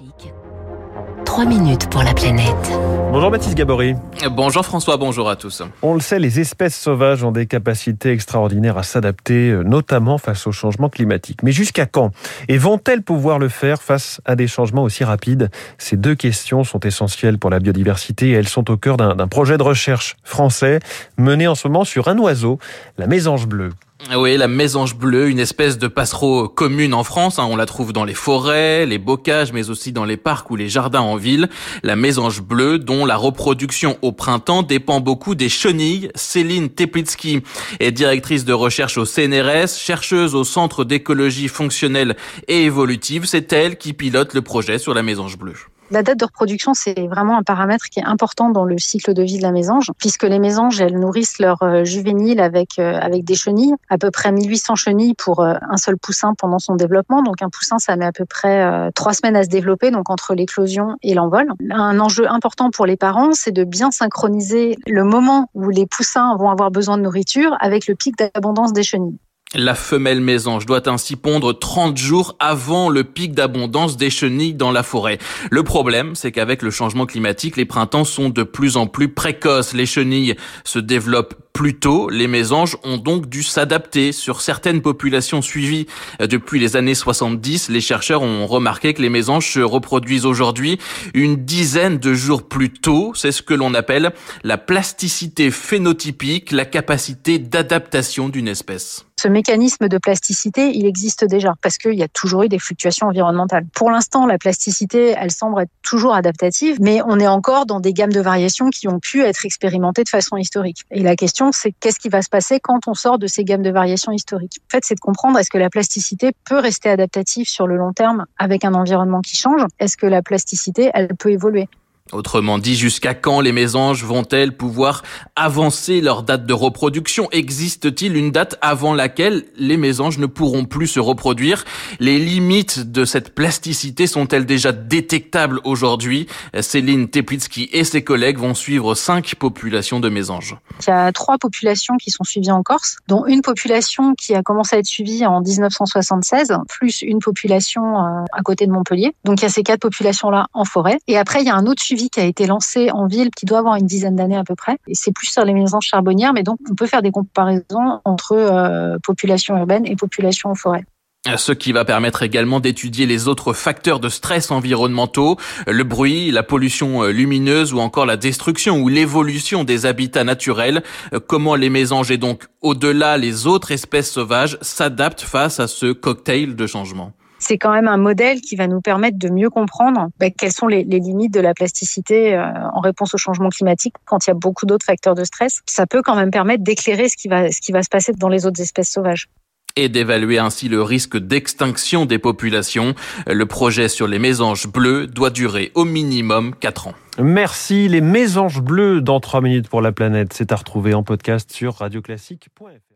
Classique. 3 minutes pour la planète. Bonjour Baptiste Gabory. Bonjour François, bonjour à tous. On le sait, les espèces sauvages ont des capacités extraordinaires à s'adapter, euh, notamment face au changement climatique. Mais jusqu'à quand? Et vont-elles pouvoir le faire face à des changements aussi rapides? Ces deux questions sont essentielles pour la biodiversité et elles sont au cœur d'un projet de recherche français mené en ce moment sur un oiseau, la mésange bleue. Oui, la mésange bleue, une espèce de passereau commune en France. Hein. on la trouve dans les forêts, les bocages, mais aussi dans les parcs ou les jardins en ville. La mésange bleue, dont la reproduction au printemps dépend beaucoup des chenilles. Céline Teplitsky est directrice de recherche au CNRS, chercheuse au Centre d'écologie fonctionnelle et évolutive. C'est elle qui pilote le projet sur la mésange bleue. La date de reproduction, c'est vraiment un paramètre qui est important dans le cycle de vie de la mésange, puisque les mésanges, elles nourrissent leurs euh, juvéniles avec, euh, avec des chenilles, à peu près 1800 chenilles pour euh, un seul poussin pendant son développement. Donc un poussin, ça met à peu près trois semaines à se développer, donc entre l'éclosion et l'envol. Un enjeu important pour les parents, c'est de bien synchroniser le moment où les poussins vont avoir besoin de nourriture avec le pic d'abondance des chenilles. La femelle mésange doit ainsi pondre 30 jours avant le pic d'abondance des chenilles dans la forêt. Le problème, c'est qu'avec le changement climatique, les printemps sont de plus en plus précoces. Les chenilles se développent plus tôt. Les mésanges ont donc dû s'adapter. Sur certaines populations suivies depuis les années 70, les chercheurs ont remarqué que les mésanges se reproduisent aujourd'hui une dizaine de jours plus tôt. C'est ce que l'on appelle la plasticité phénotypique, la capacité d'adaptation d'une espèce ce mécanisme de plasticité, il existe déjà parce qu'il y a toujours eu des fluctuations environnementales. Pour l'instant, la plasticité, elle semble être toujours adaptative, mais on est encore dans des gammes de variations qui ont pu être expérimentées de façon historique. Et la question, c'est qu'est-ce qui va se passer quand on sort de ces gammes de variations historiques? En fait, c'est de comprendre est-ce que la plasticité peut rester adaptative sur le long terme avec un environnement qui change? Est-ce que la plasticité, elle peut évoluer? Autrement dit, jusqu'à quand les mésanges vont-elles pouvoir avancer leur date de reproduction? Existe-t-il une date avant laquelle les mésanges ne pourront plus se reproduire? Les limites de cette plasticité sont-elles déjà détectables aujourd'hui? Céline Teplitsky et ses collègues vont suivre cinq populations de mésanges. Il y a trois populations qui sont suivies en Corse, dont une population qui a commencé à être suivie en 1976, plus une population euh, à côté de Montpellier. Donc il y a ces quatre populations-là en forêt. Et après, il y a un autre suivi qui a été lancé en ville, qui doit avoir une dizaine d'années à peu près. Et c'est plus sur les maisons charbonnières, mais donc on peut faire des comparaisons entre euh, population urbaine et population en forêt. Ce qui va permettre également d'étudier les autres facteurs de stress environnementaux, le bruit, la pollution euh, lumineuse ou encore la destruction ou l'évolution des habitats naturels. Euh, comment les mésanges et donc au-delà les autres espèces sauvages s'adaptent face à ce cocktail de changements? C'est quand même un modèle qui va nous permettre de mieux comprendre bah, quelles sont les, limites de la plasticité euh, en réponse au changement climatique quand il y a beaucoup d'autres facteurs de stress. Ça peut quand même permettre d'éclairer ce qui va, ce qui va se passer dans les autres espèces sauvages et d'évaluer ainsi le risque d'extinction des populations. Le projet sur les mésanges bleus doit durer au minimum 4 ans. Merci. Les mésanges bleus dans 3 minutes pour la planète, c'est à retrouver en podcast sur radioclassique.fr.